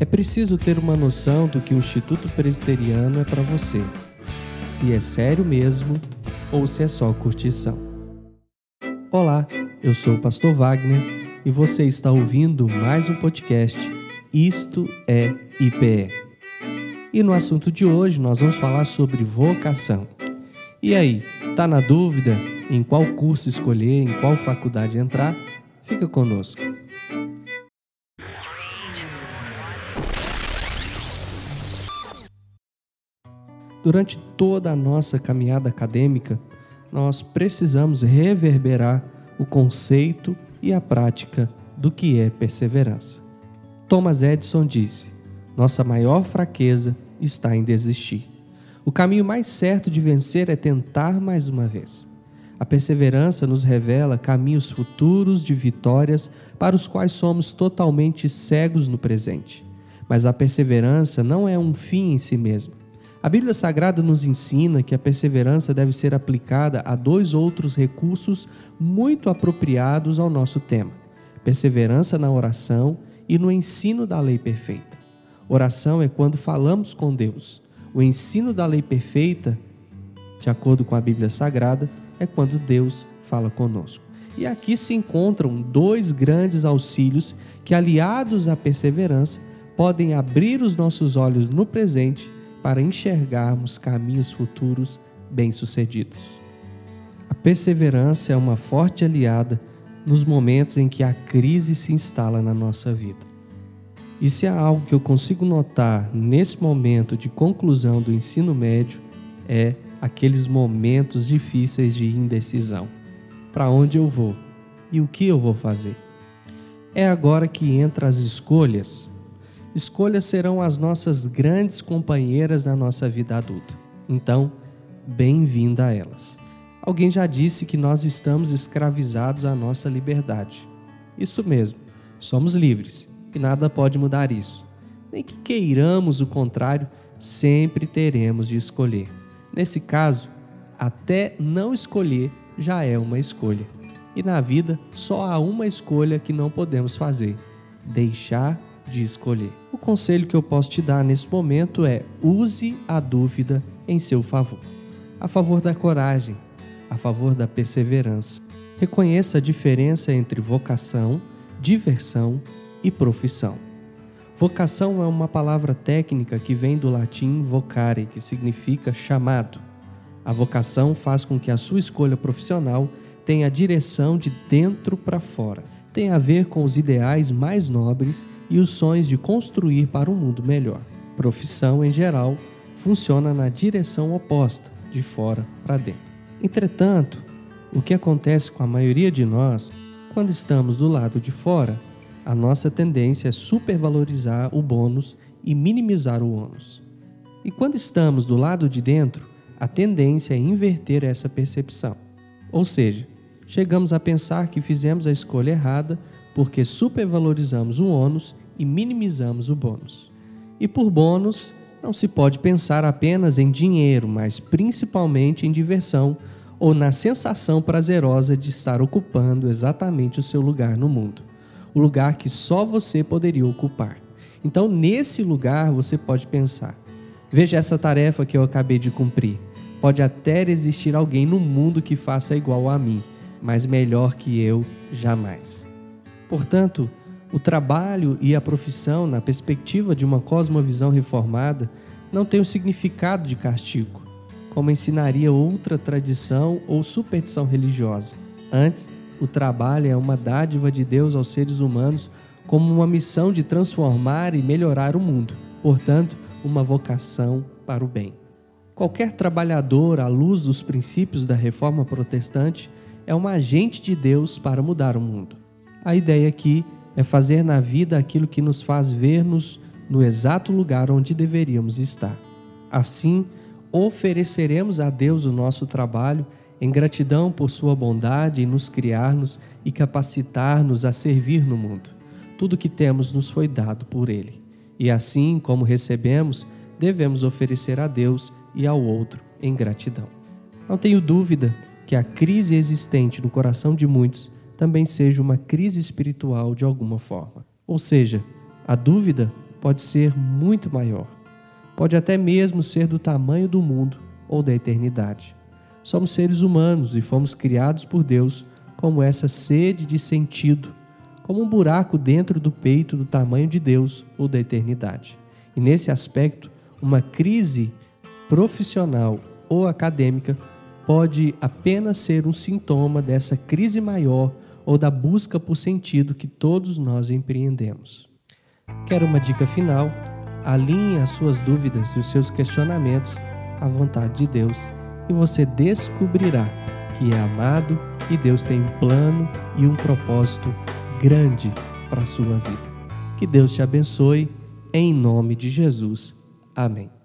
É preciso ter uma noção do que o Instituto Presbiteriano é para você. Se é sério mesmo ou se é só curtição. Olá, eu sou o Pastor Wagner e você está ouvindo mais um podcast Isto é IPE. E no assunto de hoje nós vamos falar sobre vocação. E aí, tá na dúvida em qual curso escolher, em qual faculdade entrar? Fica conosco. Durante toda a nossa caminhada acadêmica, nós precisamos reverberar o conceito e a prática do que é perseverança. Thomas Edison disse: Nossa maior fraqueza está em desistir. O caminho mais certo de vencer é tentar mais uma vez. A perseverança nos revela caminhos futuros de vitórias para os quais somos totalmente cegos no presente. Mas a perseverança não é um fim em si mesma. A Bíblia Sagrada nos ensina que a perseverança deve ser aplicada a dois outros recursos muito apropriados ao nosso tema: perseverança na oração e no ensino da lei perfeita. Oração é quando falamos com Deus. O ensino da lei perfeita, de acordo com a Bíblia Sagrada, é quando Deus fala conosco. E aqui se encontram dois grandes auxílios que, aliados à perseverança, podem abrir os nossos olhos no presente para enxergarmos caminhos futuros bem-sucedidos. A perseverança é uma forte aliada nos momentos em que a crise se instala na nossa vida. E se há algo que eu consigo notar nesse momento de conclusão do ensino médio é aqueles momentos difíceis de indecisão. Para onde eu vou e o que eu vou fazer? É agora que entra as escolhas Escolhas serão as nossas grandes companheiras na nossa vida adulta. Então, bem-vinda a elas. Alguém já disse que nós estamos escravizados à nossa liberdade. Isso mesmo, somos livres e nada pode mudar isso. Nem que queiramos o contrário, sempre teremos de escolher. Nesse caso, até não escolher já é uma escolha. E na vida só há uma escolha que não podemos fazer: deixar de escolher. O conselho que eu posso te dar nesse momento é: use a dúvida em seu favor. A favor da coragem, a favor da perseverança. Reconheça a diferença entre vocação, diversão e profissão. Vocação é uma palavra técnica que vem do latim vocare, que significa chamado. A vocação faz com que a sua escolha profissional tenha a direção de dentro para fora. Tem a ver com os ideais mais nobres e os sonhos de construir para um mundo melhor. Profissão, em geral, funciona na direção oposta, de fora para dentro. Entretanto, o que acontece com a maioria de nós, quando estamos do lado de fora, a nossa tendência é supervalorizar o bônus e minimizar o ônus. E quando estamos do lado de dentro, a tendência é inverter essa percepção. Ou seja, chegamos a pensar que fizemos a escolha errada porque supervalorizamos o ônus e minimizamos o bônus. E por bônus, não se pode pensar apenas em dinheiro, mas principalmente em diversão ou na sensação prazerosa de estar ocupando exatamente o seu lugar no mundo, o lugar que só você poderia ocupar. Então, nesse lugar, você pode pensar: veja essa tarefa que eu acabei de cumprir. Pode até existir alguém no mundo que faça igual a mim, mas melhor que eu jamais. Portanto, o trabalho e a profissão, na perspectiva de uma cosmovisão reformada, não tem o significado de castigo, como ensinaria outra tradição ou superstição religiosa. Antes, o trabalho é uma dádiva de Deus aos seres humanos como uma missão de transformar e melhorar o mundo, portanto, uma vocação para o bem. Qualquer trabalhador, à luz dos princípios da reforma protestante, é um agente de Deus para mudar o mundo. A ideia aqui é fazer na vida aquilo que nos faz ver-nos no exato lugar onde deveríamos estar. Assim, ofereceremos a Deus o nosso trabalho em gratidão por sua bondade em nos criar-nos e capacitar-nos a servir no mundo. Tudo que temos nos foi dado por Ele. E assim como recebemos, devemos oferecer a Deus e ao outro em gratidão. Não tenho dúvida que a crise existente no coração de muitos também seja uma crise espiritual de alguma forma. Ou seja, a dúvida pode ser muito maior. Pode até mesmo ser do tamanho do mundo ou da eternidade. Somos seres humanos e fomos criados por Deus como essa sede de sentido, como um buraco dentro do peito do tamanho de Deus ou da eternidade. E nesse aspecto, uma crise profissional ou acadêmica pode apenas ser um sintoma dessa crise maior ou da busca por sentido que todos nós empreendemos. Quero uma dica final? Alinhe as suas dúvidas e os seus questionamentos à vontade de Deus e você descobrirá que é amado e Deus tem um plano e um propósito grande para a sua vida. Que Deus te abençoe, em nome de Jesus. Amém.